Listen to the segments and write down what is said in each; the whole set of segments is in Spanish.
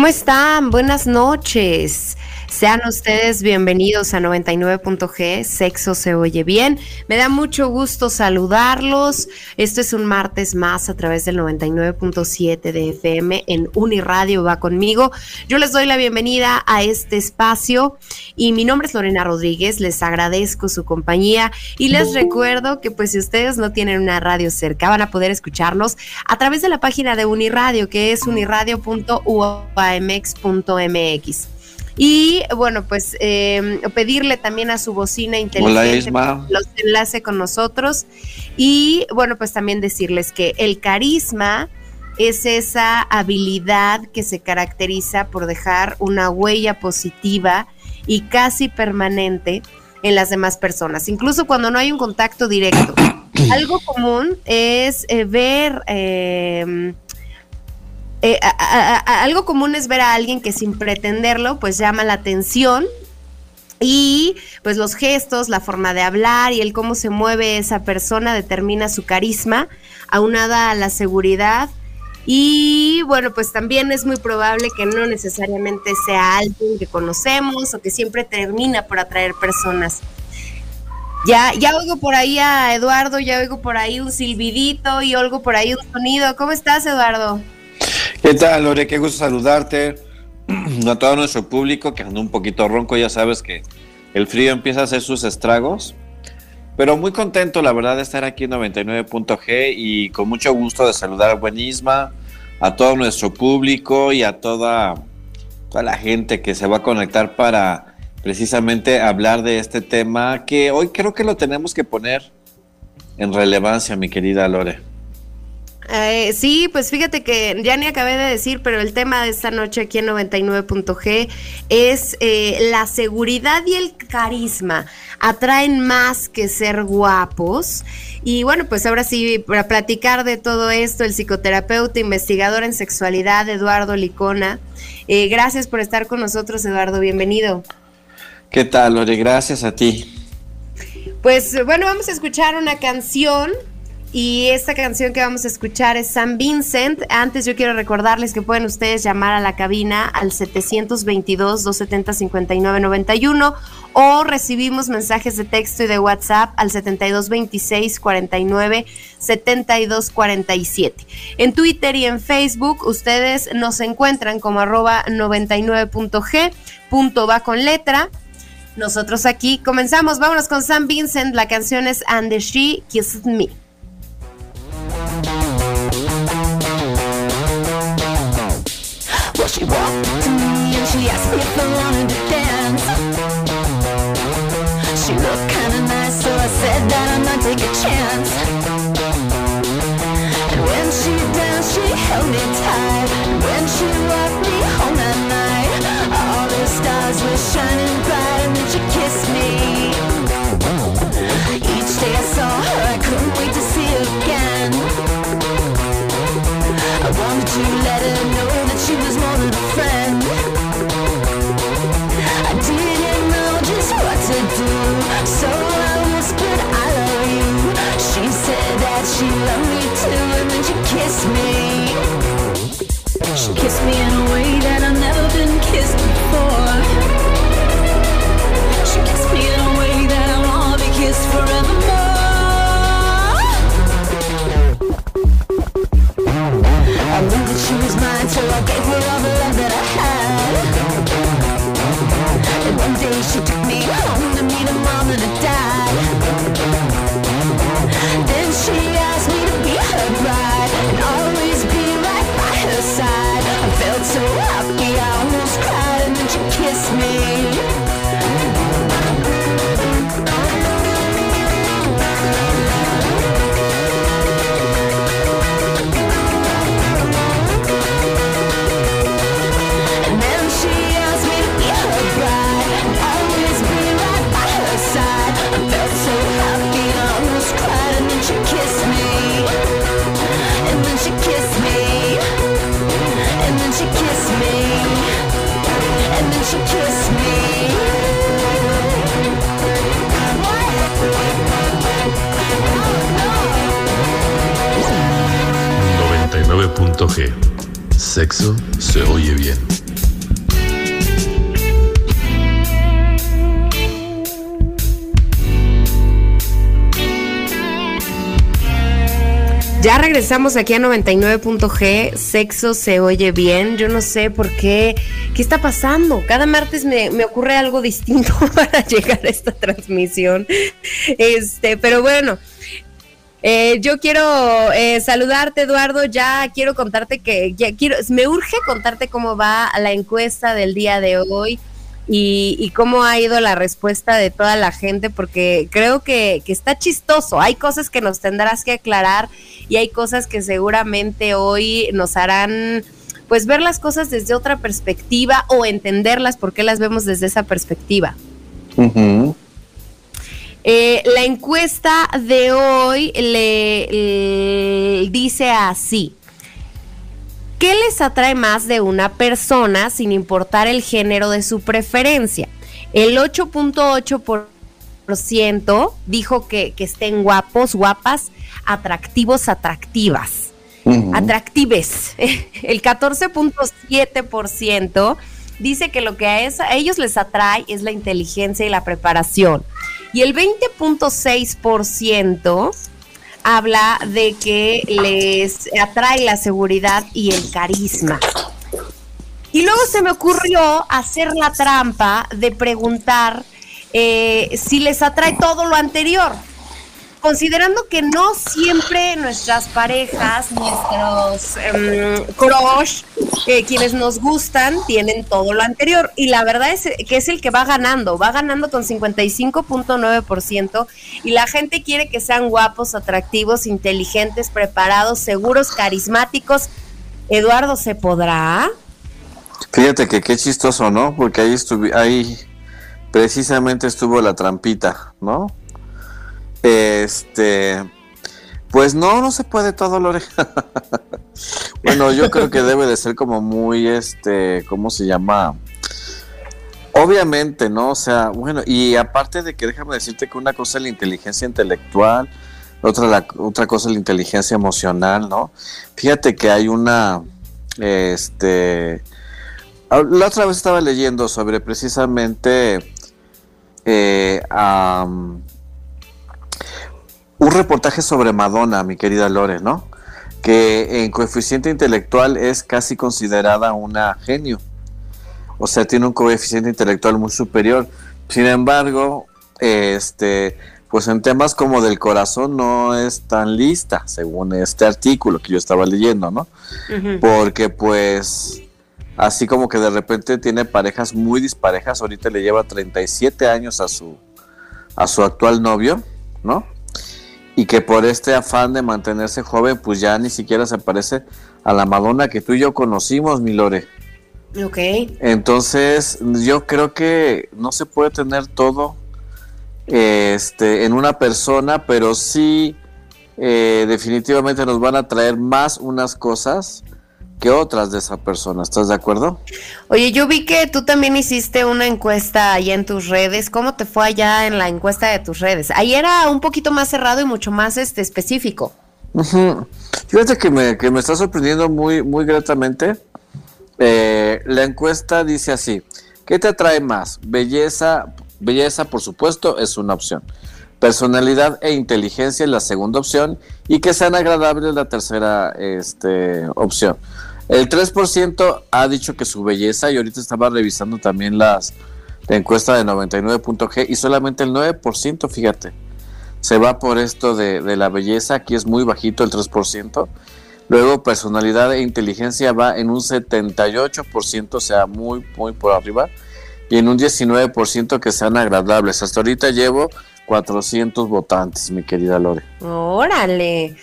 ¿Cómo están? Buenas noches. Sean ustedes bienvenidos a 99.g, Sexo se oye bien. Me da mucho gusto saludarlos. Esto es un martes más a través del 99.7 de FM en Uniradio va conmigo. Yo les doy la bienvenida a este espacio y mi nombre es Lorena Rodríguez. Les agradezco su compañía y les recuerdo que pues si ustedes no tienen una radio cerca van a poder escucharnos a través de la página de Uniradio que es uniradio.uamx.mx. Y bueno, pues eh, pedirle también a su bocina inteligente los enlace con nosotros. Y bueno, pues también decirles que el carisma es esa habilidad que se caracteriza por dejar una huella positiva y casi permanente en las demás personas, incluso cuando no hay un contacto directo. Algo común es eh, ver eh, eh, algo común es ver a alguien que sin pretenderlo, pues llama la atención. Y pues los gestos, la forma de hablar y el cómo se mueve esa persona determina su carisma, aunada a la seguridad. Y bueno, pues también es muy probable que no necesariamente sea alguien que conocemos o que siempre termina por atraer personas. Ya, ya oigo por ahí a Eduardo, ya oigo por ahí un silbidito y oigo por ahí un sonido. ¿Cómo estás, Eduardo? ¿Qué tal, Lore? Qué gusto saludarte. A todo nuestro público que anda un poquito ronco, ya sabes que el frío empieza a hacer sus estragos. Pero muy contento, la verdad, de estar aquí en 99.g y con mucho gusto de saludar a Buenisma, a todo nuestro público y a toda, toda la gente que se va a conectar para precisamente hablar de este tema que hoy creo que lo tenemos que poner en relevancia, mi querida Lore. Eh, sí, pues fíjate que ya ni acabé de decir, pero el tema de esta noche aquí en 99.g es eh, la seguridad y el carisma. Atraen más que ser guapos. Y bueno, pues ahora sí, para platicar de todo esto, el psicoterapeuta, investigador en sexualidad, Eduardo Licona. Eh, gracias por estar con nosotros, Eduardo. Bienvenido. ¿Qué tal, Lore? Gracias a ti. Pues bueno, vamos a escuchar una canción y esta canción que vamos a escuchar es San Vincent. Antes yo quiero recordarles que pueden ustedes llamar a la cabina al 722-270-5991 o recibimos mensajes de texto y de WhatsApp al 7226-49-7247. En Twitter y en Facebook ustedes nos encuentran como arroba 99.g, punto va con letra. Nosotros aquí comenzamos, vámonos con San Vincent, la canción es And the She Kissed Me. She walked up to me and she asked me if I wanted to dance. She looked kinda nice, so I said that I might take a chance. And when she danced, she held me regresamos aquí a 99.g, sexo se oye bien, yo no sé por qué, qué está pasando, cada martes me, me, ocurre algo distinto para llegar a esta transmisión, este, pero bueno, eh, yo quiero eh, saludarte, Eduardo. Ya quiero contarte que ya quiero, me urge contarte cómo va la encuesta del día de hoy y, cómo ha ido la respuesta de toda la gente, porque creo que, que, está chistoso. Hay cosas que nos tendrás que aclarar y hay cosas que seguramente hoy nos harán pues ver las cosas desde otra perspectiva o entenderlas porque las vemos desde esa perspectiva. Eh, la encuesta de hoy le, dice así. ¿Qué les atrae más de una persona sin importar el género de su preferencia? El 8.8% dijo que, estén guapos, guapas, atractivos, atractivas. Atractives. El 14.7% dice que lo que a, a ellos les atrae es la inteligencia y la preparación. Y el 20.6% habla de que les atrae la seguridad y el carisma. Y luego se me ocurrió hacer la trampa de preguntar eh, si les atrae todo lo anterior considerando que no siempre nuestras parejas, nuestros um, crush, eh, quienes nos gustan, tienen todo lo anterior. Y la verdad es que es el que va ganando, va ganando con 55.9%. Y la gente quiere que sean guapos, atractivos, inteligentes, preparados, seguros, carismáticos. Eduardo, ¿se podrá? Fíjate que qué chistoso, ¿no? Porque ahí estuve, ahí precisamente estuvo la trampita, ¿no? Este, pues no, no se puede todo, Lore. bueno, yo creo que debe de ser como muy, este, ¿cómo se llama? Obviamente, ¿no? O sea, bueno, y aparte de que déjame decirte que una cosa es la inteligencia intelectual, otra, la, otra cosa es la inteligencia emocional, ¿no? Fíjate que hay una, este, la otra vez estaba leyendo sobre precisamente eh, un reportaje sobre Madonna, mi querida Lore, ¿no? Que en coeficiente intelectual es casi considerada una genio. O sea, tiene un coeficiente intelectual muy superior. Sin embargo, este, pues en temas como del corazón no es tan lista, según este artículo que yo estaba leyendo, ¿no? Porque pues así como que de repente tiene parejas muy disparejas, ahorita le lleva 37 años a su a su actual novio, ¿no? Y que por este afán de mantenerse joven, pues ya ni siquiera se parece a la Madonna que tú y yo conocimos, mi Lore. Ok. Entonces, yo creo que no se puede tener todo este, en una persona, pero sí eh, definitivamente nos van a traer más unas cosas que otras de esa persona. ¿Estás de acuerdo? Oye, yo vi que tú también hiciste una encuesta allá en tus redes. ¿Cómo te fue allá en la encuesta de tus redes? Ahí era un poquito más cerrado y mucho más este específico. Fíjate que me, que me está sorprendiendo muy, muy gratamente. Eh, la encuesta dice así: ¿qué te atrae más? Belleza, belleza, por supuesto, es una opción. Personalidad e inteligencia es la segunda opción y que sean agradables la tercera este, opción. El 3% ha dicho que su belleza, y ahorita estaba revisando también las, la encuesta de 99.g y solamente el 9%, fíjate, se va por esto de, la belleza, aquí es muy bajito el 3%. Luego personalidad e inteligencia va en un 78%, o sea, muy, muy por arriba. Y en un 19% que sean agradables. Hasta ahorita llevo 400 votantes, mi querida Lore. Órale.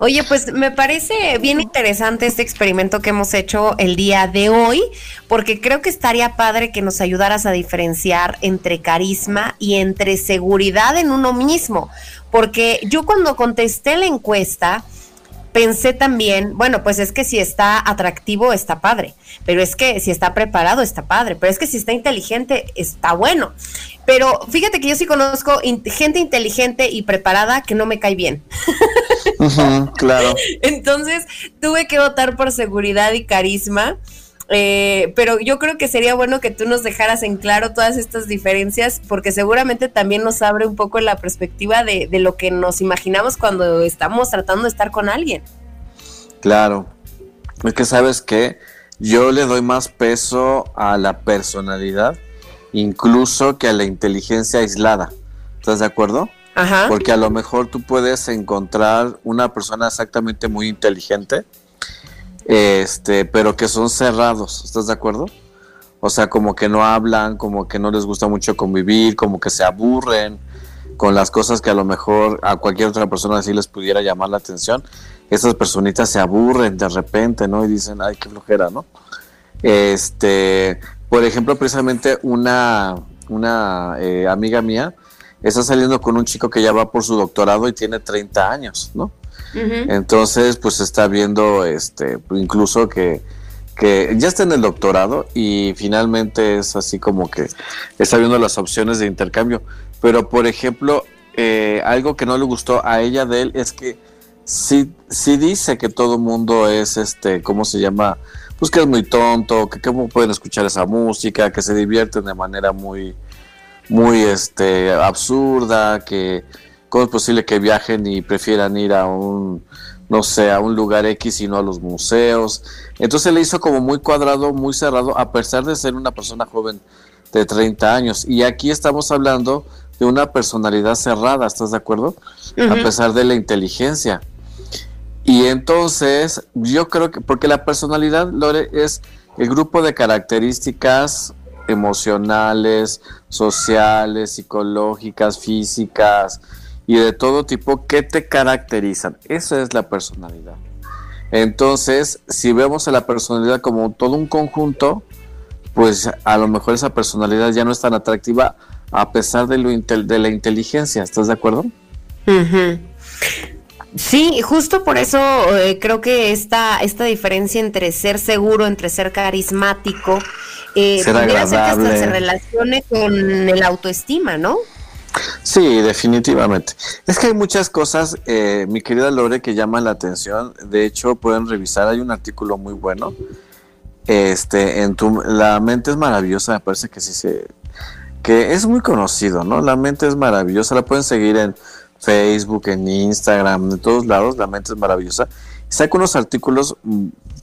Oye, pues me parece bien interesante este experimento que hemos hecho el día de hoy, porque creo que estaría padre que nos ayudaras a diferenciar entre carisma y entre seguridad en uno mismo, porque yo cuando contesté la encuesta, pensé también, bueno, pues es que si está atractivo está padre, pero es que si está preparado está padre, pero es que si está inteligente está bueno. Pero fíjate que yo sí conozco gente inteligente y preparada que no me cae bien. claro. Entonces tuve que votar por seguridad y carisma. Eh, pero yo creo que sería bueno que tú nos dejaras en claro todas estas diferencias, porque seguramente también nos abre un poco la perspectiva de, de lo que nos imaginamos cuando estamos tratando de estar con alguien. Claro, es que sabes que yo le doy más peso a la personalidad, incluso que a la inteligencia aislada. ¿Estás de acuerdo? Ajá. Porque a lo mejor tú puedes encontrar una persona exactamente muy inteligente, este, pero que son cerrados, ¿estás de acuerdo? O sea, como que no hablan, como que no les gusta mucho convivir, como que se aburren con las cosas que a lo mejor a cualquier otra persona sí les pudiera llamar la atención. Esas personitas se aburren de repente, ¿no? Y dicen, ay, qué flojera, ¿no? Este, por ejemplo, precisamente una, una eh, amiga mía está saliendo con un chico que ya va por su doctorado y tiene 30 años, ¿no? Entonces, pues está viendo, este, incluso que, que ya está en el doctorado y finalmente es así como que está viendo las opciones de intercambio. Pero, por ejemplo, eh, algo que no le gustó a ella de él es que sí, sí dice que todo mundo es, este, ¿cómo se llama? Pues que es muy tonto, que cómo pueden escuchar esa música, que se divierten de manera muy, muy, este, absurda, que ¿Cómo es posible que viajen y prefieran ir a un, no sé, a un lugar X y no a los museos? Entonces le hizo como muy cuadrado, muy cerrado, a pesar de ser una persona joven de 30 años. Y aquí estamos hablando de una personalidad cerrada, ¿estás de acuerdo? A pesar de la inteligencia. Y entonces, yo creo que, porque la personalidad, Lore, es el grupo de características emocionales, sociales, psicológicas, físicas, y de todo tipo que te caracterizan. Eso es la personalidad. Entonces, si vemos a la personalidad como todo un conjunto, pues a lo mejor esa personalidad ya no es tan atractiva a pesar de, lo de la inteligencia. ¿Estás de acuerdo? Sí, justo por eso eh, creo que esta, esta diferencia entre ser seguro, entre ser carismático, eh, ser que se relacione con el autoestima, ¿no? Sí, definitivamente. Es que hay muchas cosas, eh, mi querida Lore, que llaman la atención. De hecho, pueden revisar, hay un artículo muy bueno. Este, en tu, la mente es maravillosa, me parece que sí se, que es muy conocido, ¿no? La mente es maravillosa, la pueden seguir en Facebook, en Instagram, en todos lados, la mente es maravillosa. Saca unos artículos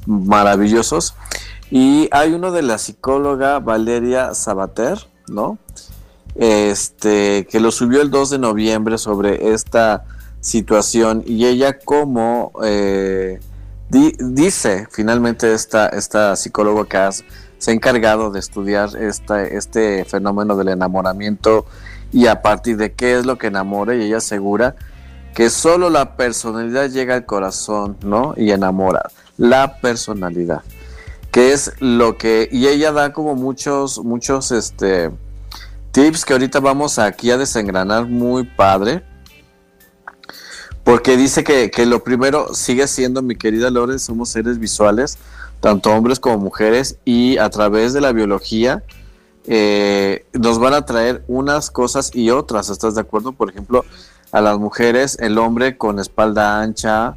maravillosos y hay uno de la psicóloga Valeria Sabater, ¿no? Este, que lo subió el 2 de noviembre sobre esta situación y ella como eh, dice finalmente esta, esta psicóloga que se ha encargado de estudiar este fenómeno del enamoramiento y a partir de qué es lo que enamora y ella asegura que solo la personalidad llega al corazón, ¿no? Y enamora. La personalidad. Que es lo que. Y ella da como muchos, muchos, este tips que ahorita vamos aquí a desengranar muy padre. Porque dice que, lo primero sigue siendo, mi querida Lore, somos seres visuales, tanto hombres como mujeres, y a través de la biología eh, nos van a traer unas cosas y otras, ¿estás de acuerdo? Por ejemplo, a las mujeres, el hombre con espalda ancha,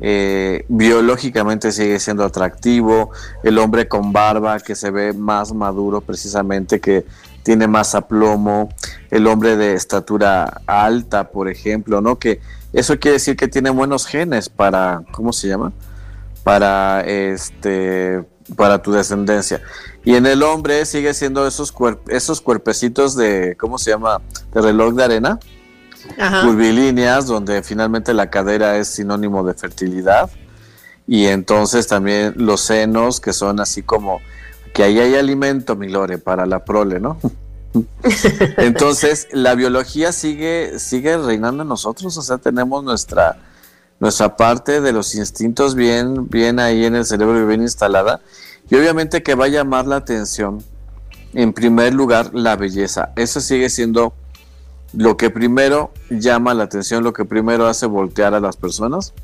eh, biológicamente sigue siendo atractivo, el hombre con barba que se ve más maduro precisamente que tiene más aplomo, el hombre de estatura alta, por ejemplo, ¿no? Que eso quiere decir que tiene buenos genes para, ¿cómo se llama? Para este para tu descendencia. Y en el hombre sigue siendo esos, esos cuerpecitos de, ¿cómo se llama? De reloj de arena. Curvilíneas, donde finalmente la cadera es sinónimo de fertilidad. Y entonces también los senos, que son así como que ahí hay alimento, mi Lore, para la prole, ¿no? Entonces, la biología sigue, sigue reinando en nosotros, o sea, tenemos nuestra, nuestra parte de los instintos bien, bien ahí en el cerebro y bien instalada. Y obviamente que va a llamar la atención, en primer lugar, la belleza. Eso sigue siendo lo que primero llama la atención, lo que primero hace voltear a las personas.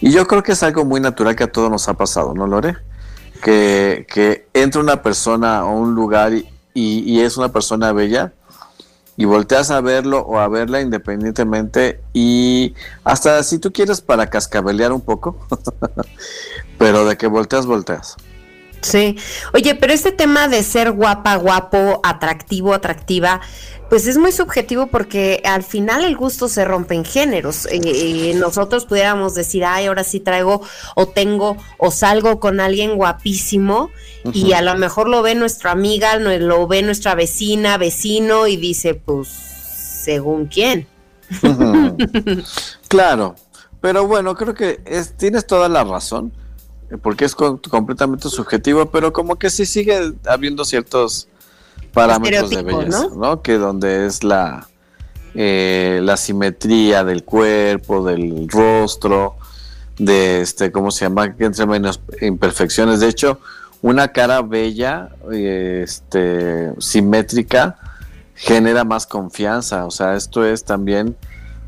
Y yo creo que es algo muy natural que a todos nos ha pasado, ¿no, Lore? Que, que entra una persona a un lugar y, y, es una persona bella y volteas a verlo o a verla independientemente y hasta si tú quieres para cascabelear un poco, pero de que volteas, volteas. Sí, oye, pero este tema de ser guapa, guapo, atractivo, atractiva, pues es muy subjetivo porque al final el gusto se rompe en géneros. Eh, eh, nosotros pudiéramos decir, ay, ahora sí traigo o tengo o salgo con alguien guapísimo y a lo mejor lo ve nuestra amiga, lo ve nuestra vecina, vecino y dice, pues, según quién. claro, pero bueno, creo que es, tienes toda la razón, eh, porque es completamente subjetivo, pero como que sí sigue habiendo ciertos parámetros de belleza, ¿no? Que donde es la, eh, la simetría del cuerpo, del rostro, de este, ¿cómo se llama? Que entre menos imperfecciones. De hecho, una cara bella, este, simétrica, genera más confianza. O sea, esto es también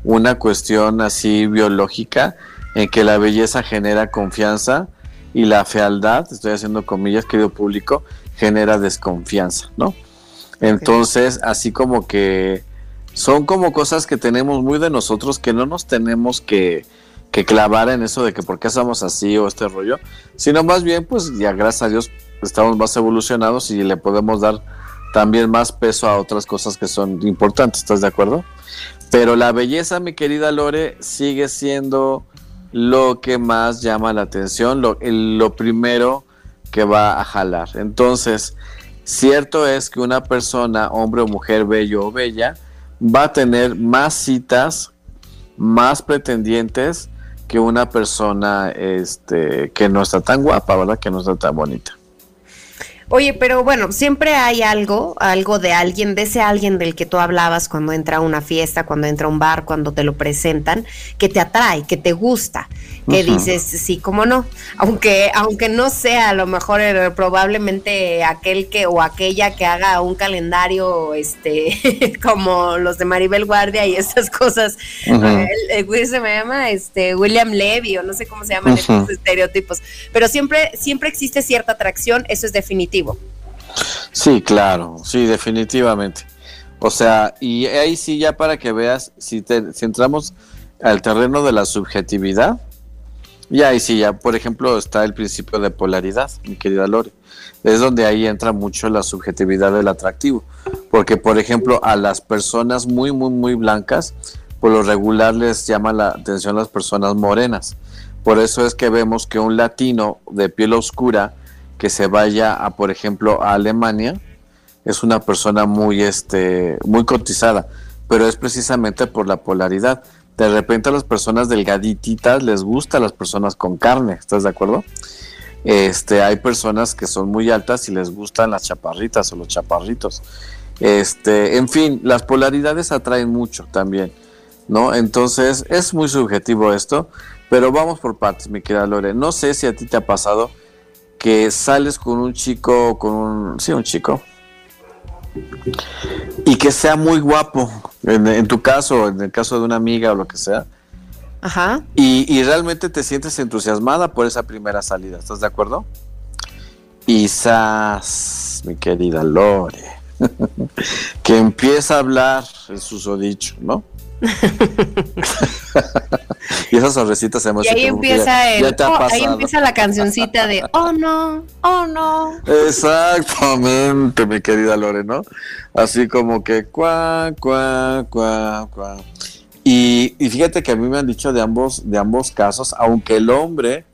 una cuestión así biológica en que la belleza genera confianza y la fealdad, estoy haciendo comillas, querido público, genera desconfianza, ¿no? Entonces, así como que son como cosas que tenemos muy de nosotros que no nos tenemos que, clavar en eso de que por qué somos así o este rollo, sino más bien, pues ya gracias a Dios estamos más evolucionados y le podemos dar también más peso a otras cosas que son importantes, ¿estás de acuerdo? Pero la belleza, mi querida Lore, sigue siendo lo que más llama la atención, lo, lo primero que va a jalar. Entonces, Cierto es que una persona, hombre o mujer, bello o bella, va a tener más citas, más pretendientes que una persona este, que no está tan guapa, ¿verdad? Que no está tan bonita. Oye, pero bueno, siempre hay algo, algo de alguien, de ese alguien del que tú hablabas cuando entra a una fiesta, cuando entra a un bar, cuando te lo presentan, que te atrae, que te gusta, que dices, sí, cómo no, aunque, aunque no sea a lo mejor eh, probablemente aquel que o aquella que haga un calendario, este, como los de Maribel Guardia y esas cosas, el, se me llama, este, William Levy o no sé cómo se llaman esos estereotipos, pero siempre, siempre existe cierta atracción, eso es definitivo Sí, claro, sí, definitivamente. O sea, y ahí sí ya para que veas, si, te, si entramos al terreno de la subjetividad, y ahí sí ya, por ejemplo, está el principio de polaridad, mi querida Lore. Es donde ahí entra mucho la subjetividad del atractivo. Porque, por ejemplo, a las personas muy, muy, muy blancas, por lo regular les llama la atención las personas morenas. Por eso es que vemos que un latino de piel oscura que se vaya a, por ejemplo, a Alemania, es una persona muy, este, muy cotizada, pero es precisamente por la polaridad. De repente a las personas delgadititas les gusta a las personas con carne, ¿estás de acuerdo? Este, hay personas que son muy altas y les gustan las chaparritas o los chaparritos. Este, en fin, las polaridades atraen mucho también, ¿no? Entonces es muy subjetivo esto, pero vamos por partes, mi querida Lore. No sé si a ti te ha pasado que sales con un chico, con un, sí, un chico, y que sea muy guapo, en, tu caso, en el caso de una amiga o lo que sea. Ajá. Y, realmente te sientes entusiasmada por esa primera salida, ¿estás de acuerdo? Y mi querida Lore, que empieza a hablar el susodicho, ¿no? y esas sonrisitas Y ahí empieza, oh, ahí empieza la cancioncita de Oh no, oh no. Exactamente, mi querida Lore, ¿no? Así como que cuá, cuá, cuá, cuá. Y, y, fíjate que a mí me han dicho de ambos, de ambos casos, aunque el hombre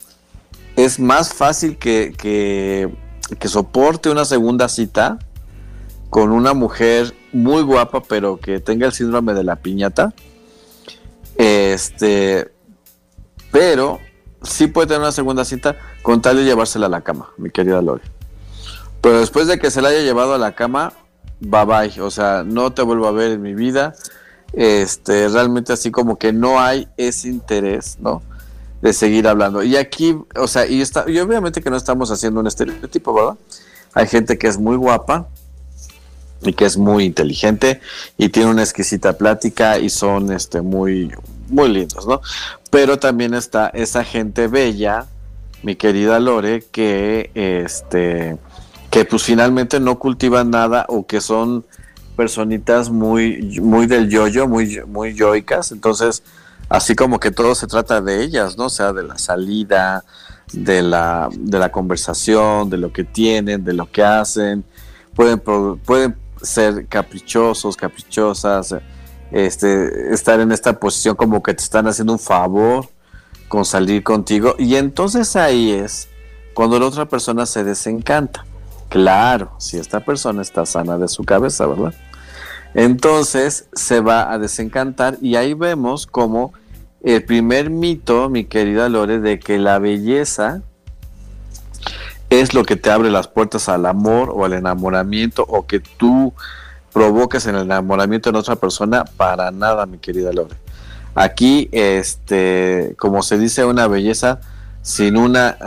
es más fácil que, que, que soporte una segunda cita con una mujer muy guapa, pero que tenga el síndrome de la piñata. Este, pero sí puede tener una segunda cita con tal de llevársela a la cama, mi querida Lore. Pero después de que se la haya llevado a la cama, bye bye. O sea, no te vuelvo a ver en mi vida. Este, realmente así como que no hay ese interés, ¿no? De seguir hablando. Y aquí, o sea, y, está, y obviamente que no estamos haciendo un estereotipo, ¿verdad? Hay gente que es muy guapa y que es muy inteligente y tiene una exquisita plática y son este muy muy lindos, ¿no? Pero también está esa gente bella, mi querida Lore, que este que pues finalmente no cultivan nada o que son personitas muy muy del yoyo, muy muy yoicas, entonces así como que todo se trata de ellas, ¿no? O sea, de la salida, de la de la conversación, de lo que tienen, de lo que hacen, pueden pueden ser caprichosos, caprichosas, este, estar en esta posición como que te están haciendo un favor con salir contigo. Y entonces ahí es cuando la otra persona se desencanta. Claro, si esta persona está sana de su cabeza, ¿verdad? Entonces se va a desencantar y ahí vemos como el primer mito, mi querida Lore, de que la belleza es lo que te abre las puertas al amor o al enamoramiento o que tú provoques en el enamoramiento en otra persona, para nada, mi querida Lore. Aquí, este, como se dice, una belleza sin una,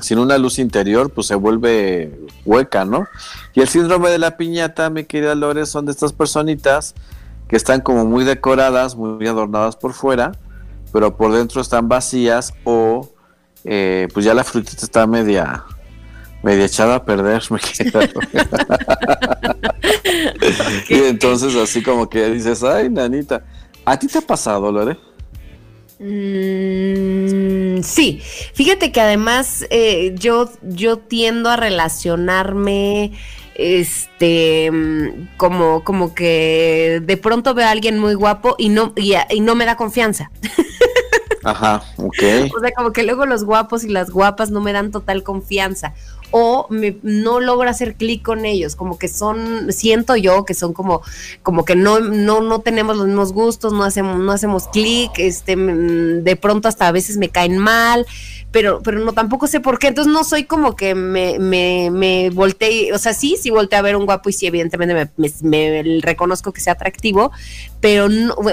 sin una luz interior, pues se vuelve hueca, ¿no? Y el síndrome de la piñata, mi querida Lore, son de estas personitas que están como muy decoradas, muy adornadas por fuera, pero por dentro están vacías o eh, pues ya la frutita está media, media echada a perder, me Y entonces así como que dices, ay, nanita, ¿a ti te ha pasado, Lore? Mm, sí, fíjate que además eh, yo, yo tiendo a relacionarme este como como que de pronto veo a alguien muy guapo y no y, y no me da confianza. Ajá, ok. O sea, como que luego los guapos y las guapas no me dan total confianza o me, no logro hacer clic con ellos, como que son, siento yo que son como, como que no, no, no tenemos los mismos gustos, no hacemos, no hacemos clic, este, mm, de pronto hasta a veces me caen mal, pero, pero no tampoco sé por qué, entonces no soy como que me, me, me volteé, o sea, sí, sí volteé a ver un guapo y sí, evidentemente me, me, reconozco que sea atractivo, pero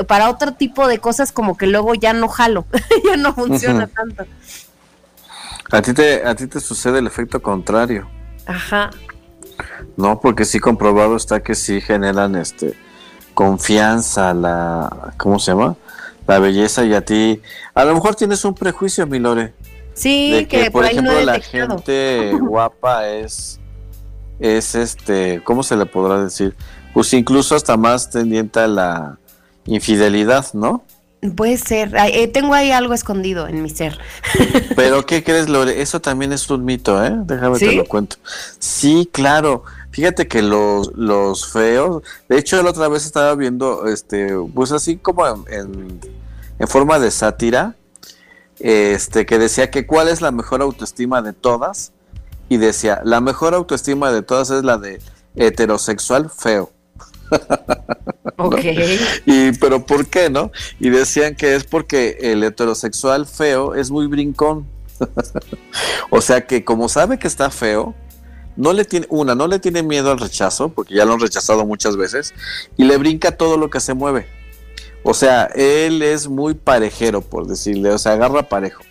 para otro tipo de cosas como que luego ya no jalo, ya no funciona tanto. A ti te, a ti te sucede el efecto contrario. Ajá. No, porque sí comprobado está que sí generan este confianza, la ¿cómo se llama? La belleza y a ti, a lo mejor tienes un prejuicio, Milore. Sí, que, por, ejemplo la gente guapa es es este, ¿cómo se le podrá decir? Pues incluso hasta más tendiente a la infidelidad, ¿no? Puede ser, eh, tengo ahí algo escondido en mi ser. Pero ¿qué crees, Lore? Eso también es un mito, ¿eh? Déjame te lo cuento. Sí, claro. Fíjate que los, los feos, de hecho la otra vez estaba viendo, este, pues así como en, en forma de sátira, este, que decía que cuál es la mejor autoestima de todas, y decía, la mejor autoestima de todas es la de heterosexual feo. Ok. Y, pero ¿por qué, no? Y decían que es porque el heterosexual feo es muy brincón. o sea que como sabe que está feo, no le tiene, una, no le tiene miedo al rechazo, porque ya lo han rechazado muchas veces, y le brinca todo lo que se mueve. O sea, él es muy parejero, por decirle, o sea, agarra parejo.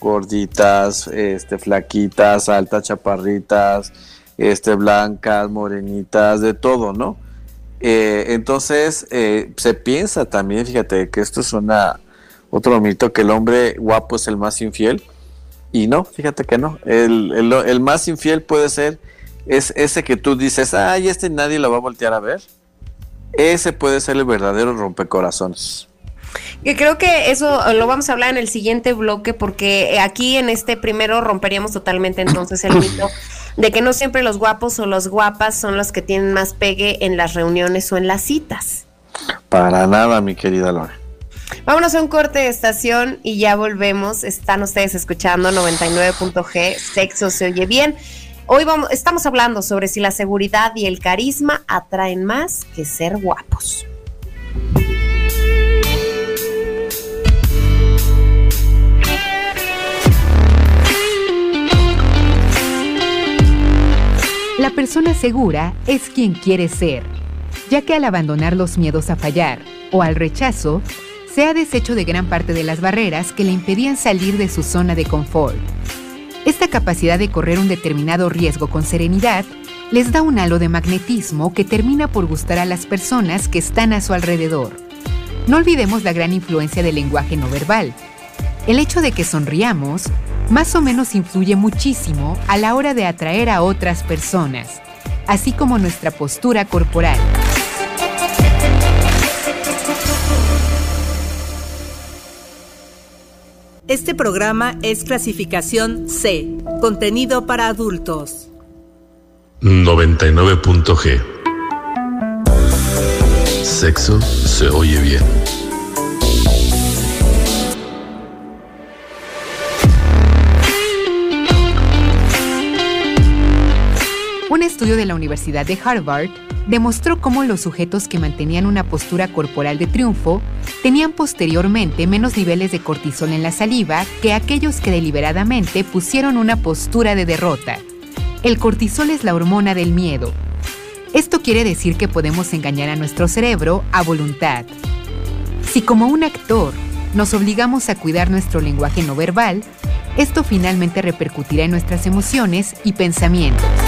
Gorditas, este, flaquitas, altas, chaparritas, este, blancas, morenitas, de todo, ¿no? Eh, entonces, eh, se piensa también, fíjate, que esto es una otro mito, que el hombre guapo es el más infiel. Y no, fíjate que no. El, el, más infiel puede ser es ese que tú dices, ay, este nadie lo va a voltear a ver. Ese puede ser el verdadero rompecorazones. Que creo que eso lo vamos a hablar en el siguiente bloque, porque aquí en este primero romperíamos totalmente entonces el mito de que no siempre los guapos o las guapas son los que tienen más pegue en las reuniones o en las citas. Para nada, mi querida Lore. Vámonos a un corte de estación y ya volvemos. Están ustedes escuchando 99.g, sexo se oye bien. Hoy vamos, estamos hablando sobre si la seguridad y el carisma atraen más que ser guapos. La persona segura es quien quiere ser, ya que al abandonar los miedos a fallar o al rechazo, se ha deshecho de gran parte de las barreras que le impedían salir de su zona de confort. Esta capacidad de correr un determinado riesgo con serenidad les da un halo de magnetismo que termina por gustar a las personas que están a su alrededor. No olvidemos la gran influencia del lenguaje no verbal. El hecho de que sonriamos más o menos influye muchísimo a la hora de atraer a otras personas, así como nuestra postura corporal. Este programa es clasificación C, contenido para adultos. 99.g Sexo se oye bien. Un estudio de la Universidad de Harvard demostró cómo los sujetos que mantenían una postura corporal de triunfo tenían posteriormente menos niveles de cortisol en la saliva que aquellos que deliberadamente pusieron una postura de derrota. El cortisol es la hormona del miedo. Esto quiere decir que podemos engañar a nuestro cerebro a voluntad. Si como un actor nos obligamos a cuidar nuestro lenguaje no verbal, esto finalmente repercutirá en nuestras emociones y pensamientos.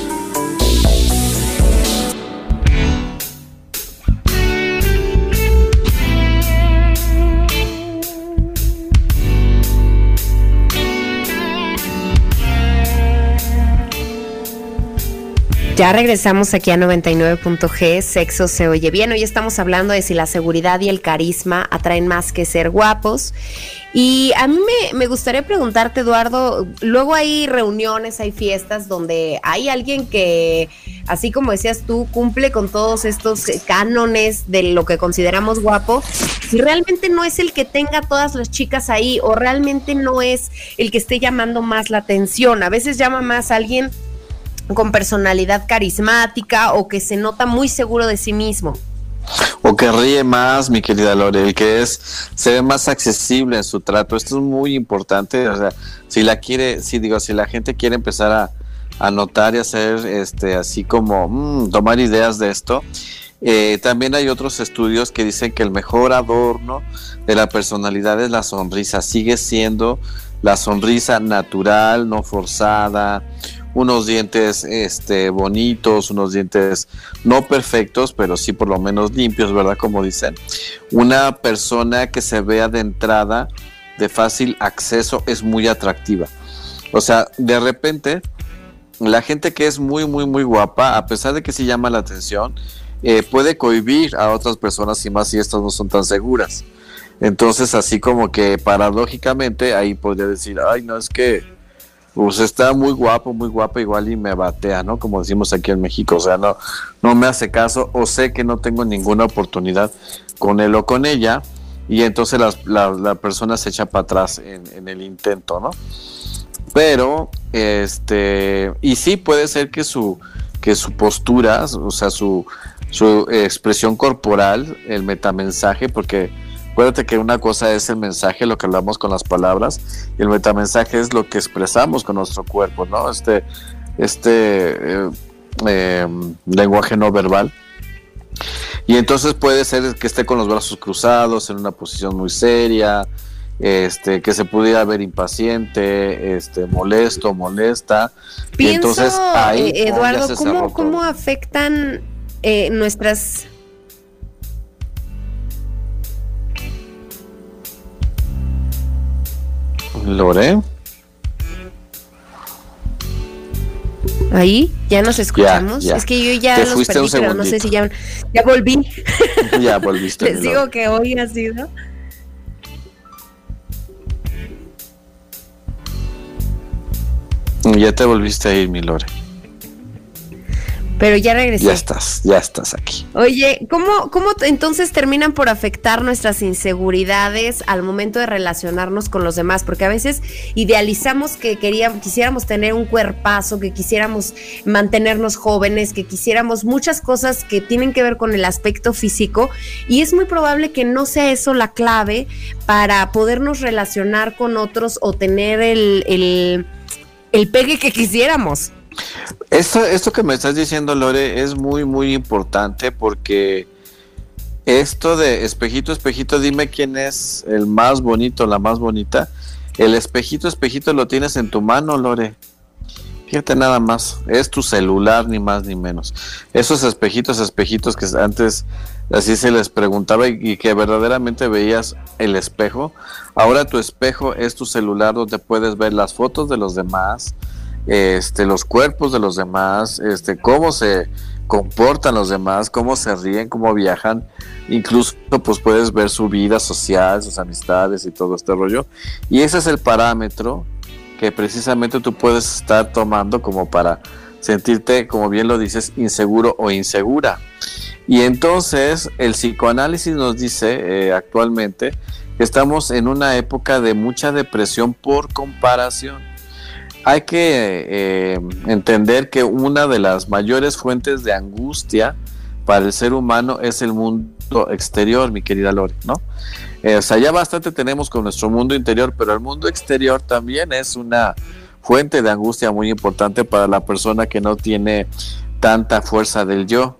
Ya regresamos aquí a 99.g, sexo se oye bien. Hoy estamos hablando de si la seguridad y el carisma atraen más que ser guapos. Y a mí me, gustaría preguntarte, Eduardo, luego hay reuniones, hay fiestas donde hay alguien que, así como decías tú, cumple con todos estos cánones de lo que consideramos guapo, si realmente no es el que tenga todas las chicas ahí o realmente no es el que esté llamando más la atención. A veces llama más a alguien con personalidad carismática o que se nota muy seguro de sí mismo. O que ríe más, mi querida Lore, el que es, se ve más accesible en su trato. Esto es muy importante. O sea, si la quiere, si digo, si la gente quiere empezar a, a notar y hacer este así como mm, tomar ideas de esto. Eh, también hay otros estudios que dicen que el mejor adorno de la personalidad es la sonrisa. Sigue siendo la sonrisa natural, no forzada, unos dientes este, bonitos, unos dientes no perfectos, pero sí por lo menos limpios, ¿verdad? Como dicen. Una persona que se vea de entrada, de fácil acceso, es muy atractiva. O sea, de repente, la gente que es muy, muy, muy guapa, a pesar de que sí llama la atención, eh, puede cohibir a otras personas y más si estas no son tan seguras. Entonces, así como que paradójicamente, ahí podría decir, ay, no es que pues está muy guapo, muy guapo, igual y me batea, ¿no? Como decimos aquí en México, o sea, no, no me hace caso o sé que no tengo ninguna oportunidad con él o con ella y entonces la, persona se echa para atrás en, el intento, ¿no? Pero, este, y sí puede ser que su, que su postura, o sea, su, su expresión corporal, el metamensaje, porque Acuérdate que una cosa es el mensaje, lo que hablamos con las palabras, y el metamensaje es lo que expresamos con nuestro cuerpo, ¿no? Este, este eh, em, lenguaje no verbal. Y entonces puede ser que esté con los brazos cruzados, en una posición muy seria, este, que se pudiera ver impaciente, este, molesto, molesta. y entonces ahí, eh, Eduardo, ¿cómo, ¿cómo, afectan eh, nuestras Lore. Ahí, ya nos escuchamos. Es que yo ya los perdí, pero no sé si ya, ya volví. Ya volviste. Les digo que hoy ha sido. Ya te volviste a ir, mi Lore. Pero ya regresé. Ya estás, ya estás aquí. Oye, ¿cómo, ¿cómo entonces terminan por afectar nuestras inseguridades al momento de relacionarnos con los demás? Porque a veces idealizamos que queríamos, quisiéramos tener un cuerpazo, que quisiéramos mantenernos jóvenes, que quisiéramos muchas cosas que tienen que ver con el aspecto físico y es muy probable que no sea eso la clave para podernos relacionar con otros o tener el, el, el pegue que quisiéramos. Esto, esto que me estás diciendo, Lore, es muy, muy importante porque esto de espejito, espejito, dime quién es el más bonito, la más bonita. El espejito, espejito lo tienes en tu mano, Lore. Fíjate nada más, es tu celular, ni más ni menos. Esos espejitos, espejitos que antes así se les preguntaba y, y, que verdaderamente veías el espejo. Ahora tu espejo es tu celular donde puedes ver las fotos de los demás, este, los cuerpos de los demás, este, cómo se comportan los demás, cómo se ríen, cómo viajan, incluso pues puedes ver su vida social, sus amistades y todo este rollo. Y ese es el parámetro que precisamente tú puedes estar tomando como para sentirte, como bien lo dices, inseguro o insegura. Y entonces el psicoanálisis nos dice eh, actualmente que estamos en una época de mucha depresión por comparación hay que eh, entender que una de las mayores fuentes de angustia para el ser humano es el mundo exterior, mi querida Lore, ¿no? Eh, o sea, ya bastante tenemos con nuestro mundo interior, pero el mundo exterior también es una fuente de angustia muy importante para la persona que no tiene tanta fuerza del yo.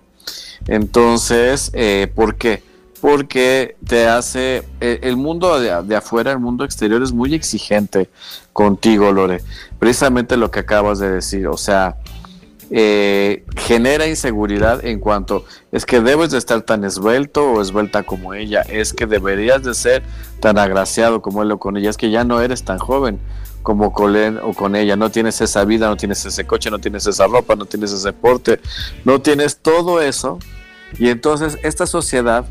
Entonces, eh, ¿por qué? Porque te hace, eh, el mundo de, afuera, el mundo exterior es muy exigente contigo, Lore. Precisamente lo que acabas de decir, o sea, eh, genera inseguridad en cuanto es que debes de estar tan esbelto o esbelta como ella, es que deberías de ser tan agraciado como él o con ella, es que ya no eres tan joven como con o con ella, no tienes esa vida, no tienes ese coche, no tienes esa ropa, no tienes ese deporte, no tienes todo eso. Y entonces esta sociedad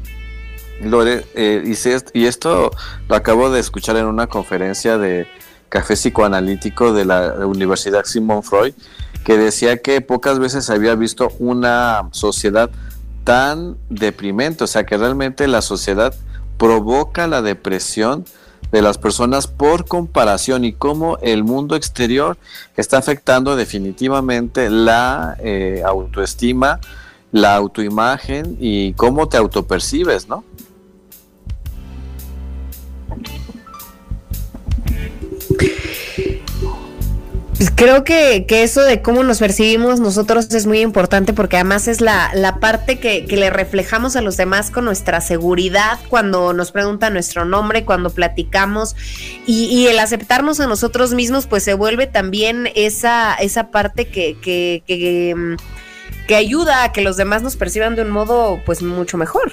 Lore, eh, y, esto lo acabo de escuchar en una conferencia de café psicoanalítico de la Universidad Simon Freud, que decía que pocas veces había visto una sociedad tan deprimente, o sea que realmente la sociedad provoca la depresión de las personas por comparación y cómo el mundo exterior está afectando definitivamente la eh, autoestima, la autoimagen y cómo te autopercibes, ¿no? Pues creo que, eso de cómo nos percibimos nosotros es muy importante porque además es la, parte que, le reflejamos a los demás con nuestra seguridad cuando nos preguntan nuestro nombre, cuando platicamos y, el aceptarnos a nosotros mismos pues se vuelve también esa, esa parte que, que, que ayuda a que los demás nos perciban de un modo pues mucho mejor.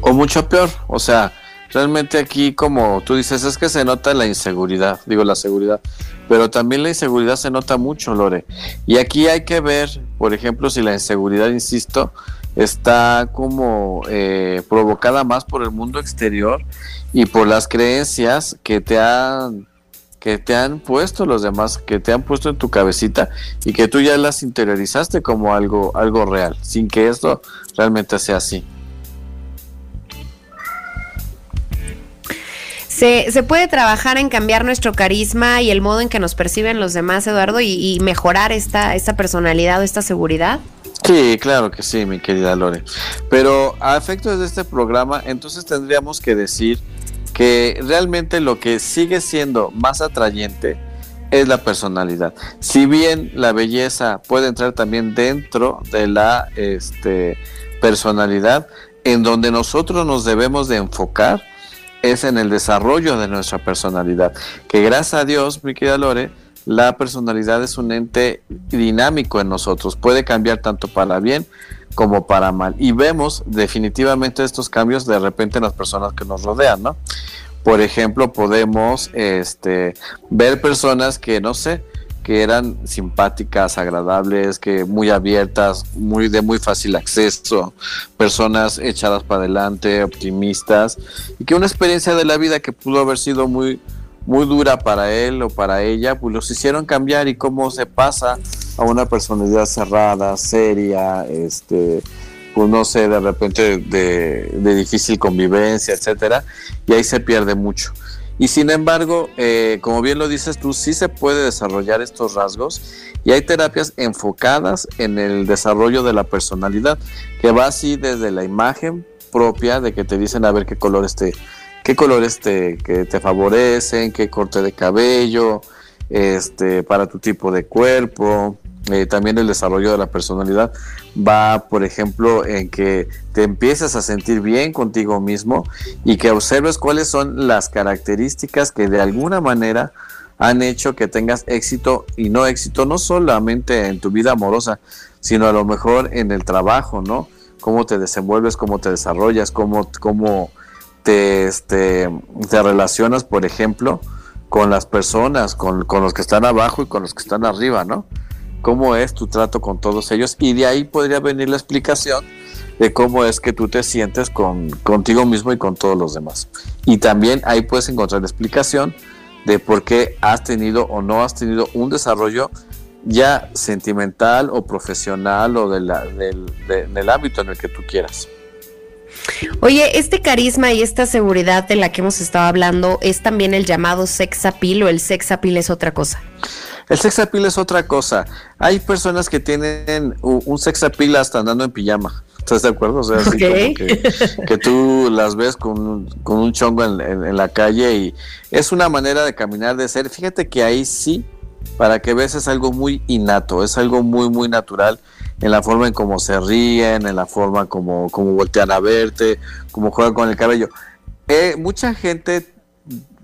O mucho peor, o sea, realmente aquí como tú dices es que se nota la inseguridad, digo la seguridad, pero también la inseguridad se nota mucho, Lore. Y aquí hay que ver, por ejemplo, si la inseguridad, insisto, está como eh, provocada más por el mundo exterior y por las creencias que te han que te han puesto los demás, que te han puesto en tu cabecita y que tú ya las interiorizaste como algo algo real, sin que esto realmente sea así. Se, puede trabajar en cambiar nuestro carisma y el modo en que nos perciben los demás, Eduardo, y, mejorar esta, esta personalidad o esta seguridad. Sí, claro que sí, mi querida Lore. Pero a efectos de este programa, entonces tendríamos que decir que realmente lo que sigue siendo más atrayente es la personalidad. Si bien la belleza puede entrar también dentro de la este, personalidad, en donde nosotros nos debemos de enfocar es en el desarrollo de nuestra personalidad. Que gracias a Dios, mi querida Lore, la personalidad es un ente dinámico en nosotros. Puede cambiar tanto para bien como para mal. Y vemos definitivamente estos cambios de repente en las personas que nos rodean, ¿no? Por ejemplo, podemos este, ver personas que, no sé, que eran simpáticas, agradables, que muy abiertas, muy de muy fácil acceso, personas echadas para adelante, optimistas, y que una experiencia de la vida que pudo haber sido muy muy dura para él o para ella, pues los hicieron cambiar. Y cómo se pasa a una personalidad cerrada, seria, este, pues no sé, de repente de, de difícil convivencia, etcétera, y ahí se pierde mucho. Y sin embargo, eh, como bien lo dices tú, sí se puede desarrollar estos rasgos y hay terapias enfocadas en el desarrollo de la personalidad, que va así desde la imagen propia de que te dicen a ver qué colores te, qué colores te, que te favorecen, qué corte de cabello, este, para tu tipo de cuerpo, eh, también el desarrollo de la personalidad va, por ejemplo, en que te empieces a sentir bien contigo mismo y que observes cuáles son las características que de alguna manera han hecho que tengas éxito y no éxito, no solamente en tu vida amorosa, sino a lo mejor en el trabajo, ¿no? Cómo te desenvuelves, cómo te desarrollas, cómo, cómo te, este, te relacionas, por ejemplo, con las personas, con, con los que están abajo y con los que están arriba, ¿no? Cómo es tu trato con todos ellos y de ahí podría venir la explicación de cómo es que tú te sientes con, contigo mismo y con todos los demás. Y también ahí puedes encontrar la explicación de por qué has tenido o no has tenido un desarrollo ya sentimental o profesional o de la, del, del ámbito en el que tú quieras. Oye, este carisma y esta seguridad de la que hemos estado hablando es también el llamado sex appeal o el sex appeal es otra cosa. El sex appeal es otra cosa. Hay personas que tienen un sex appeal hasta andando en pijama. ¿Estás de acuerdo? O sea, así como que, tú las ves con, un chongo en, la calle y es una manera de caminar, de ser. Fíjate que ahí sí, para que veas, es algo muy innato, es algo muy, muy natural en la forma en cómo se ríen, en la forma como, como voltean a verte, como juegan con el cabello. Eh, mucha gente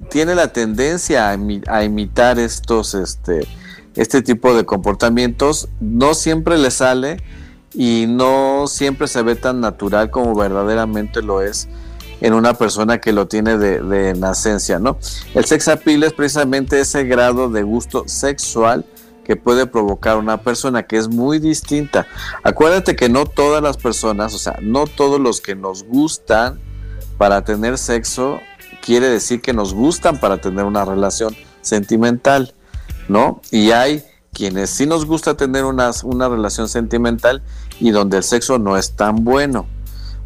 tiene la tendencia a, imitar estos, este, este tipo de comportamientos, no siempre le sale y no siempre se ve tan natural como verdaderamente lo es en una persona que lo tiene de, de nacencia, ¿no? El sex appeal es precisamente ese grado de gusto sexual que puede provocar una persona que es muy distinta. Acuérdate que no todas las personas, o sea, no todos los que nos gustan para tener sexo quiere decir que nos gustan para tener una relación sentimental, ¿no? Y hay quienes sí nos gusta tener una, una relación sentimental y donde el sexo no es tan bueno.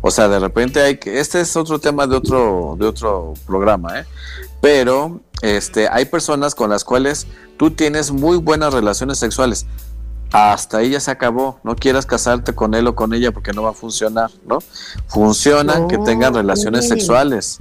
O sea, de repente hay que, este es otro tema de otro, de otro programa, ¿eh? Pero este, hay personas con las cuales tú tienes muy buenas relaciones sexuales. Hasta ahí ya se acabó. No quieras casarte con él o con ella porque no va a funcionar, ¿no? Funciona que tengan relaciones sexuales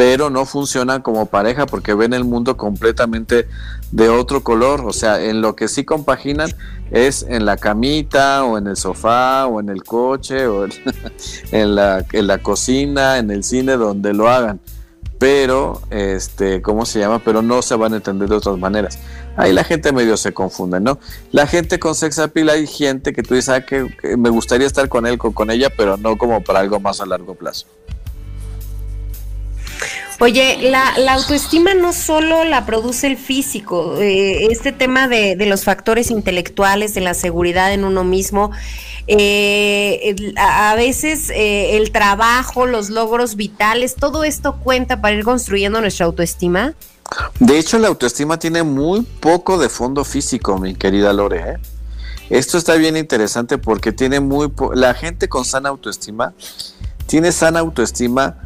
pero no funcionan como pareja porque ven el mundo completamente de otro color. O sea, en lo que sí compaginan es en la camita o en el sofá o en el coche o en, la, en la cocina, en el cine, donde lo hagan. Pero, este, ¿cómo se llama? Pero no se van a entender de otras maneras. Ahí la gente medio se confunde, ¿no? La gente con sex appeal hay gente que tú dices, ah, que, me gustaría estar con él, con, con ella, pero no como para algo más a largo plazo. Oye, la, autoestima no solo la produce el físico, eh, este tema de, los factores intelectuales, de la seguridad en uno mismo, eh, a, veces eh, el trabajo, los logros vitales, todo esto cuenta para ir construyendo nuestra autoestima. De hecho, la autoestima tiene muy poco de fondo físico, mi querida Lore. Esto está bien interesante porque tiene muy la gente con sana autoestima tiene sana autoestima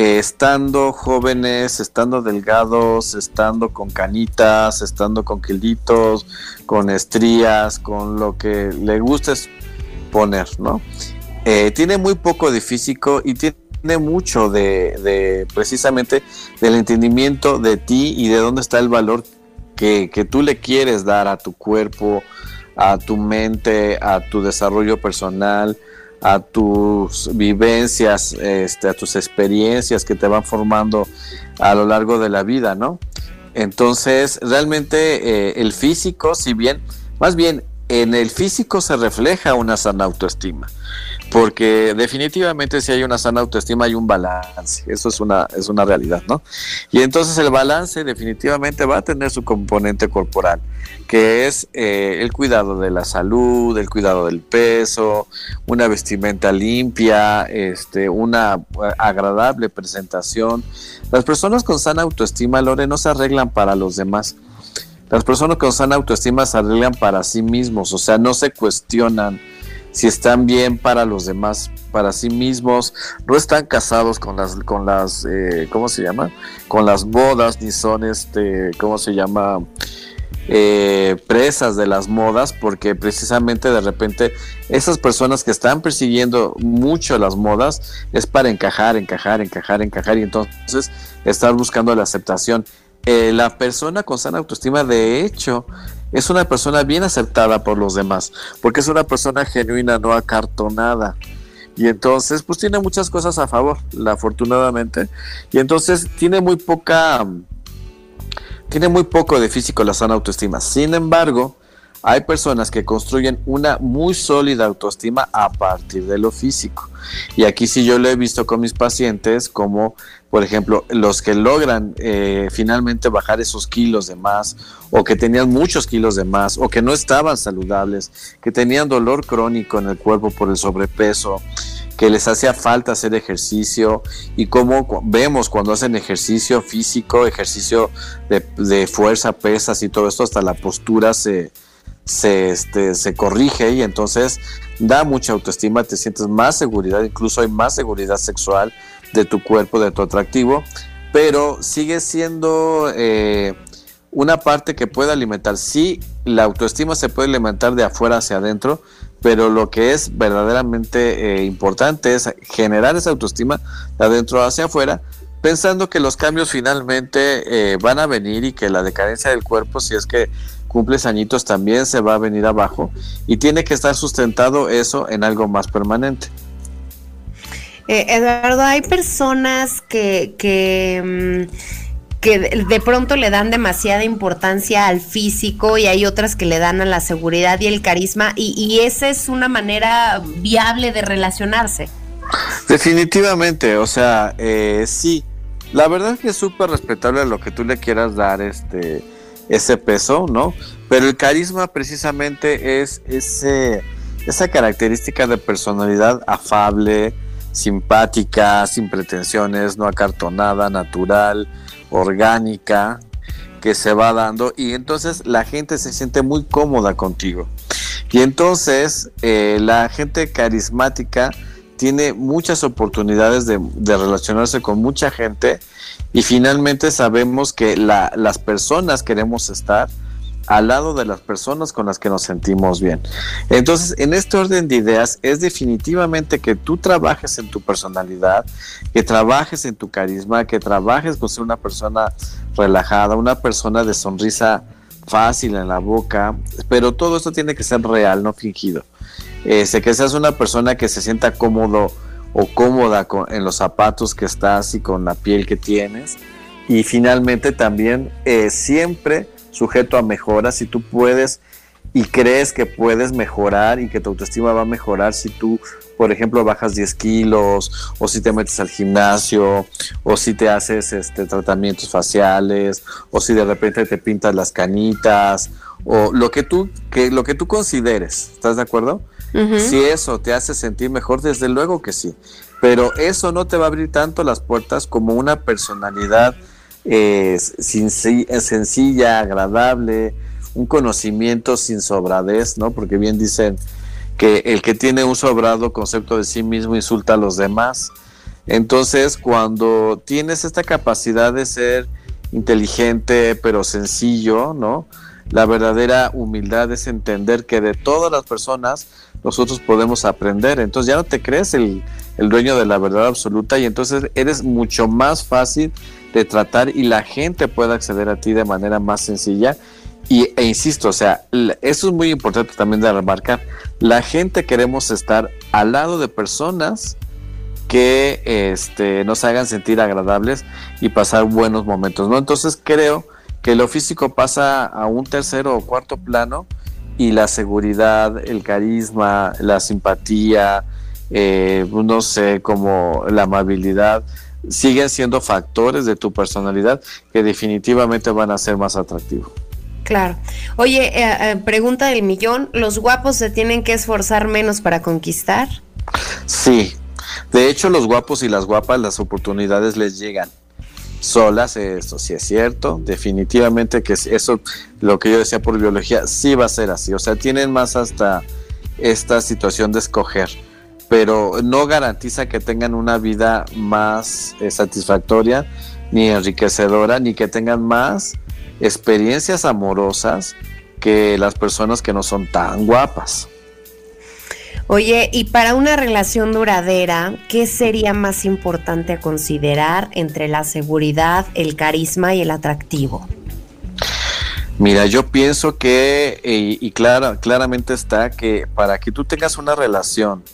estando jóvenes, estando delgados, estando con canitas, estando con kilitos, con estrías, con lo que le gusta poner, ¿no? Eh, tiene muy poco de físico y tiene mucho de, de, precisamente del entendimiento de ti y de dónde está el valor que, que tú le quieres dar a tu cuerpo, a tu mente, a tu desarrollo personal, a tus vivencias, este, a tus experiencias que te van formando a lo largo de la vida, ¿no? Entonces, realmente eh, el físico, si bien, más bien, en el físico se refleja una sana autoestima, porque definitivamente si hay una sana autoestima hay un balance, eso es una, es una realidad, ¿no? Y entonces el balance definitivamente va a tener su componente corporal, que es eh, el cuidado de la salud, el cuidado del peso, una vestimenta limpia, este, una agradable presentación. Las personas con sana autoestima, Lore, no se arreglan para los demás. Las personas con sana autoestima se arreglan para sí mismos, o sea, no se cuestionan si están bien para los demás, para sí mismos, no están casados con las, con las, eh, ¿cómo se llama? Con las bodas, ni son, este, ¿cómo se llama? Eh, presas de las modas, porque precisamente de repente esas personas que están persiguiendo mucho las modas es para encajar, encajar, encajar, encajar, y entonces estar buscando la aceptación. Eh, la persona con sana autoestima, de hecho, es una persona bien aceptada por los demás, porque es una persona genuina, no acartonada. Y entonces, pues tiene muchas cosas a favor, afortunadamente. Y entonces tiene muy poca, tiene muy poco de físico la sana autoestima. Sin embargo, hay personas que construyen una muy sólida autoestima a partir de lo físico. Y aquí sí yo lo he visto con mis pacientes como, por ejemplo, los que logran eh, finalmente bajar esos kilos de más o que tenían muchos kilos de más o que no estaban saludables, que tenían dolor crónico en el cuerpo por el sobrepeso que les hacía falta hacer ejercicio y como vemos cuando hacen ejercicio físico, ejercicio de, de fuerza, pesas y todo esto, hasta la postura se, se, este, se corrige y entonces da mucha autoestima, te sientes más seguridad, incluso hay más seguridad sexual de tu cuerpo, de tu atractivo, pero sigue siendo eh, una parte que puede alimentar. Sí, la autoestima se puede alimentar de afuera hacia adentro, pero lo que es verdaderamente eh, importante es generar esa autoestima de adentro hacia afuera, pensando que los cambios finalmente eh, van a venir y que la decadencia del cuerpo, si es que cumples añitos también se va a venir abajo y tiene que estar sustentado eso en algo más permanente. Eh, Eduardo, hay personas que, que, mm, que de pronto le dan demasiada importancia al físico y hay otras que le dan a la seguridad y el carisma y, esa es una manera viable de relacionarse. Definitivamente, o sea, eh, sí, la verdad es que es súper respetable a lo que tú le quieras dar, este, ese peso, ¿no? Pero el carisma precisamente es ese, esa característica de personalidad afable, simpática, sin pretensiones, no acartonada, natural, orgánica, que se va dando y entonces la gente se siente muy cómoda contigo. Y entonces eh, la gente carismática tiene muchas oportunidades de, de relacionarse con mucha gente y finalmente sabemos que las personas queremos estar al lado de las personas con las que nos sentimos bien. Entonces, en este orden de ideas, es definitivamente que tú trabajes en tu personalidad, que trabajes en tu carisma, que trabajes con ser una persona relajada, una persona de sonrisa fácil en la boca, pero todo esto tiene que ser real, no fingido. Este, que seas una persona que se sienta cómodo o cómoda en los zapatos que estás y con la piel que tienes. Y finalmente también eh, siempre sujeto a mejoras, si tú puedes y crees que puedes mejorar y que tu autoestima va a mejorar si tú, por ejemplo, bajas 10 kilos o si te metes al gimnasio o si te haces este, tratamientos faciales o si de repente te pintas las canitas o lo que tú, que, lo que tú consideres, ¿estás de acuerdo? Si eso te hace sentir mejor, desde luego que sí. Pero eso no te va a abrir tanto las puertas como una personalidad eh, sencilla, agradable, un conocimiento sin sobradez, ¿no? Porque bien dicen que el que tiene un sobrado concepto de sí mismo insulta a los demás. Entonces, cuando tienes esta capacidad de ser inteligente pero sencillo, ¿no? La verdadera humildad es entender que de todas las personas nosotros podemos aprender. Entonces ya no te crees el, dueño de la verdad absoluta y entonces eres mucho más fácil de tratar y la gente puede acceder a ti de manera más sencilla. Y, e insisto, o sea, eso es muy importante también de remarcar. La gente queremos estar al lado de personas que este, nos hagan sentir agradables y pasar buenos momentos, ¿no? Entonces creo que lo físico pasa a un tercero o cuarto plano y la seguridad, el carisma, la simpatía, eh, no sé, como la amabilidad, siguen siendo factores de tu personalidad que definitivamente van a ser más atractivos. Claro. Oye, eh, eh, pregunta del millón, ¿los guapos se tienen que esforzar menos para conquistar? Sí, de hecho los guapos y las guapas las oportunidades les llegan solas, esto sí es cierto, definitivamente que eso, lo que yo decía por biología, sí va a ser así, o sea, tienen más hasta esta situación de escoger, pero no garantiza que tengan una vida más eh, satisfactoria, ni enriquecedora, ni que tengan más experiencias amorosas que las personas que no son tan guapas. Oye, y para una relación duradera, ¿qué sería más importante a considerar entre la seguridad, el carisma y el atractivo? Mira, yo pienso que, eh, y, claramente está que para que tú tengas una relación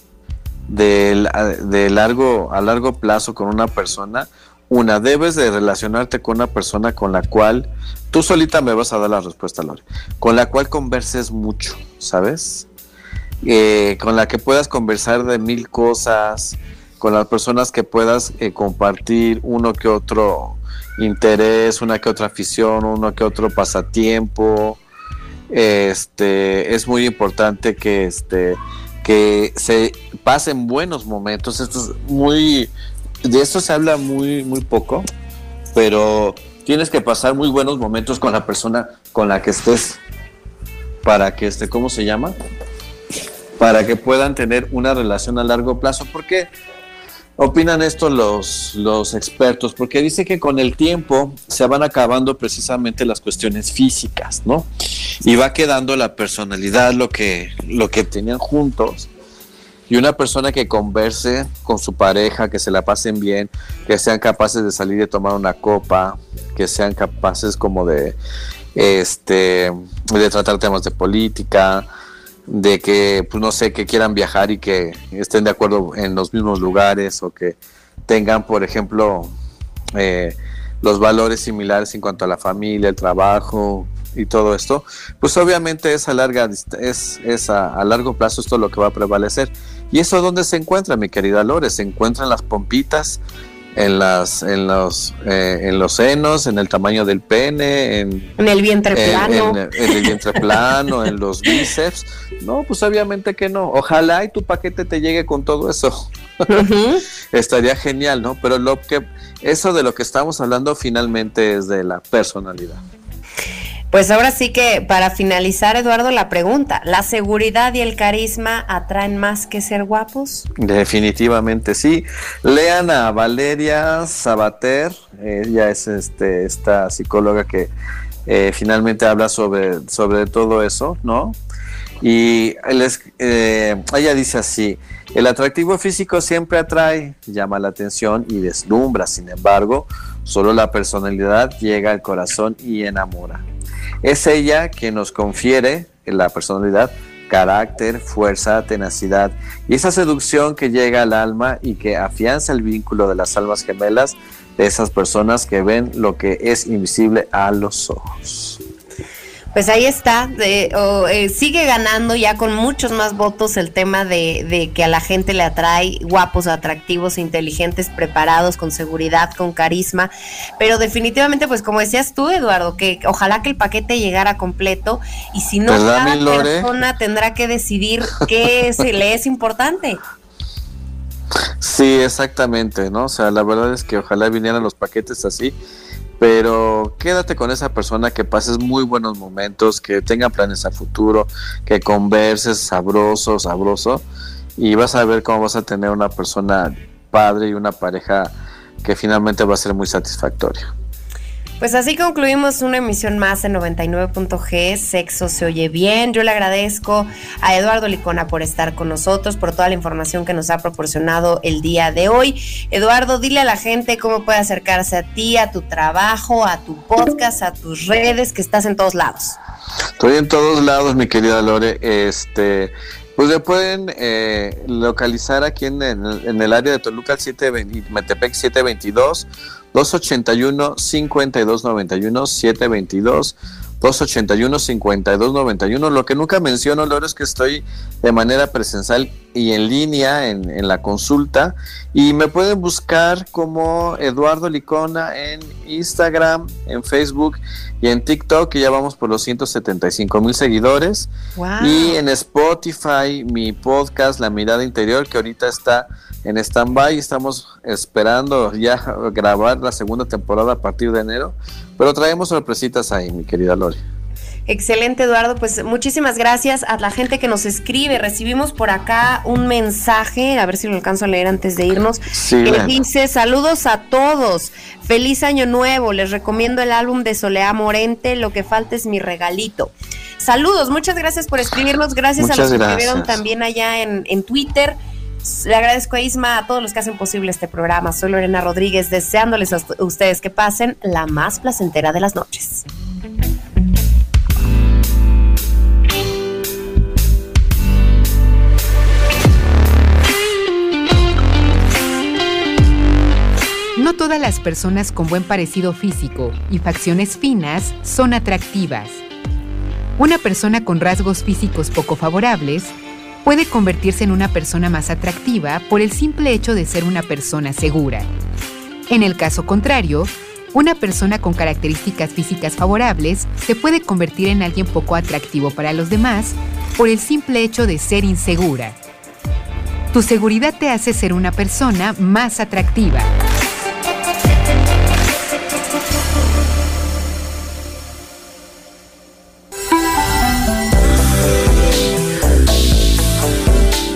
de, largo, a largo plazo con una persona, una, debes de relacionarte con una persona con la cual, tú solita me vas a dar la respuesta, Lore, con la cual converses mucho, ¿sabes? Eh, con la que puedas conversar de mil cosas, con las personas que puedas eh, compartir uno que otro interés, una que otra afición, uno que otro pasatiempo. Este es muy importante que este que se pasen buenos momentos. Esto es muy de esto se habla muy muy poco, pero tienes que pasar muy buenos momentos con la persona con la que estés para que este, ¿cómo se llama? para que puedan tener una relación a largo plazo. ¿Por qué opinan esto los, los expertos? Porque dice que con el tiempo se van acabando precisamente las cuestiones físicas, ¿no? Y va quedando la personalidad, lo que, lo que tenían juntos. Y una persona que converse con su pareja, que se la pasen bien, que sean capaces de salir y tomar una copa, que sean capaces como de, este, de tratar temas de política, de que, pues no sé, que quieran viajar y que estén de acuerdo en los mismos lugares o que tengan, por ejemplo, eh, los valores similares en cuanto a la familia, el trabajo y todo esto, pues obviamente es a larga es, es a, largo plazo esto lo que va a prevalecer. ¿Y eso dónde se encuentra, mi querida Lore? Se encuentran las pompitas en las en los eh, en los senos, en el tamaño del pene, en, el vientre plano, en, el vientre plano, en los bíceps. No, pues obviamente que no. Ojalá y tu paquete te llegue con todo eso. Estaría genial, ¿no? Pero lo que eso de lo que estamos hablando finalmente es de la personalidad. Pues ahora sí que para finalizar, Eduardo, la pregunta, ¿la seguridad y el carisma atraen más que ser guapos? Definitivamente sí. Lean a Valeria Sabater, ella es este, esta psicóloga que eh, finalmente habla sobre, sobre todo eso, ¿no? Y eh, ella dice así, el atractivo físico siempre atrae, llama la atención y deslumbra, sin embargo, solo la personalidad llega al corazón y enamora. Es ella quien nos confiere la personalidad carácter, fuerza, tenacidad y esa seducción que llega al alma y que afianza el vínculo de las almas gemelas de esas personas que ven lo que es invisible a los ojos. Pues ahí está, eh, sigue ganando ya con muchos más votos el tema de, que a la gente le atrae guapos, atractivos, inteligentes, preparados, con seguridad, con carisma, pero definitivamente, pues como decías tú, Eduardo, que ojalá que el paquete llegara completo y si no, cada persona tendrá que decidir qué se le es importante. Sí, exactamente, ¿no? O sea, la verdad es que ojalá vinieran los paquetes así pero quédate con esa persona que pases muy buenos momentos, que tenga planes a futuro, que converses sabroso, sabroso, y vas a ver cómo vas a tener una persona padre y una pareja que finalmente va a ser muy satisfactoria. Pues así concluimos una emisión más en 99.g, Sexo se oye bien. Yo le agradezco a Eduardo Licona por estar con nosotros, por toda la información que nos ha proporcionado el día de hoy. Eduardo, dile a la gente cómo puede acercarse a ti, a tu trabajo, a tu podcast, a tus redes, que estás en todos lados. Estoy en todos lados, mi querida Lore. Este, pues me pueden eh, localizar aquí en, el área de Toluca 7, Metepec 722 281 5291 722 281-5291. Lo que nunca menciono, Loro, es que estoy de manera presencial y en línea en, en, la consulta. Y me pueden buscar como Eduardo Licona en Instagram, en Facebook y en TikTok, que ya vamos por los 175 mil seguidores. Y en Spotify, mi podcast, La Mirada Interior, que ahorita está en stand-by. Estamos esperando ya grabar la segunda temporada a partir de enero. Pero traemos sorpresitas ahí, mi querida Lori. Excelente, Eduardo. Pues muchísimas gracias a la gente que nos escribe. Recibimos por acá un mensaje, a ver si lo alcanzo a leer antes de irnos, que dice, saludos a todos, feliz año nuevo, les recomiendo el álbum de Soleá Morente, lo que falta es mi regalito. Saludos, muchas gracias por escribirnos, gracias a los que escribieron también allá en, en Twitter. Le agradezco a Isma, a todos los que hacen posible este programa. Soy Lorena Rodríguez, deseándoles a ustedes que pasen la más placentera de las noches. No todas las personas con buen parecido físico y facciones finas son atractivas. Una persona con rasgos físicos poco favorables puede convertirse en una persona más atractiva por el simple hecho de ser una persona segura. En el caso contrario, una persona con características físicas favorables se puede convertir en alguien poco atractivo para los demás por el simple hecho de ser insegura. Tu seguridad te hace ser una persona más atractiva.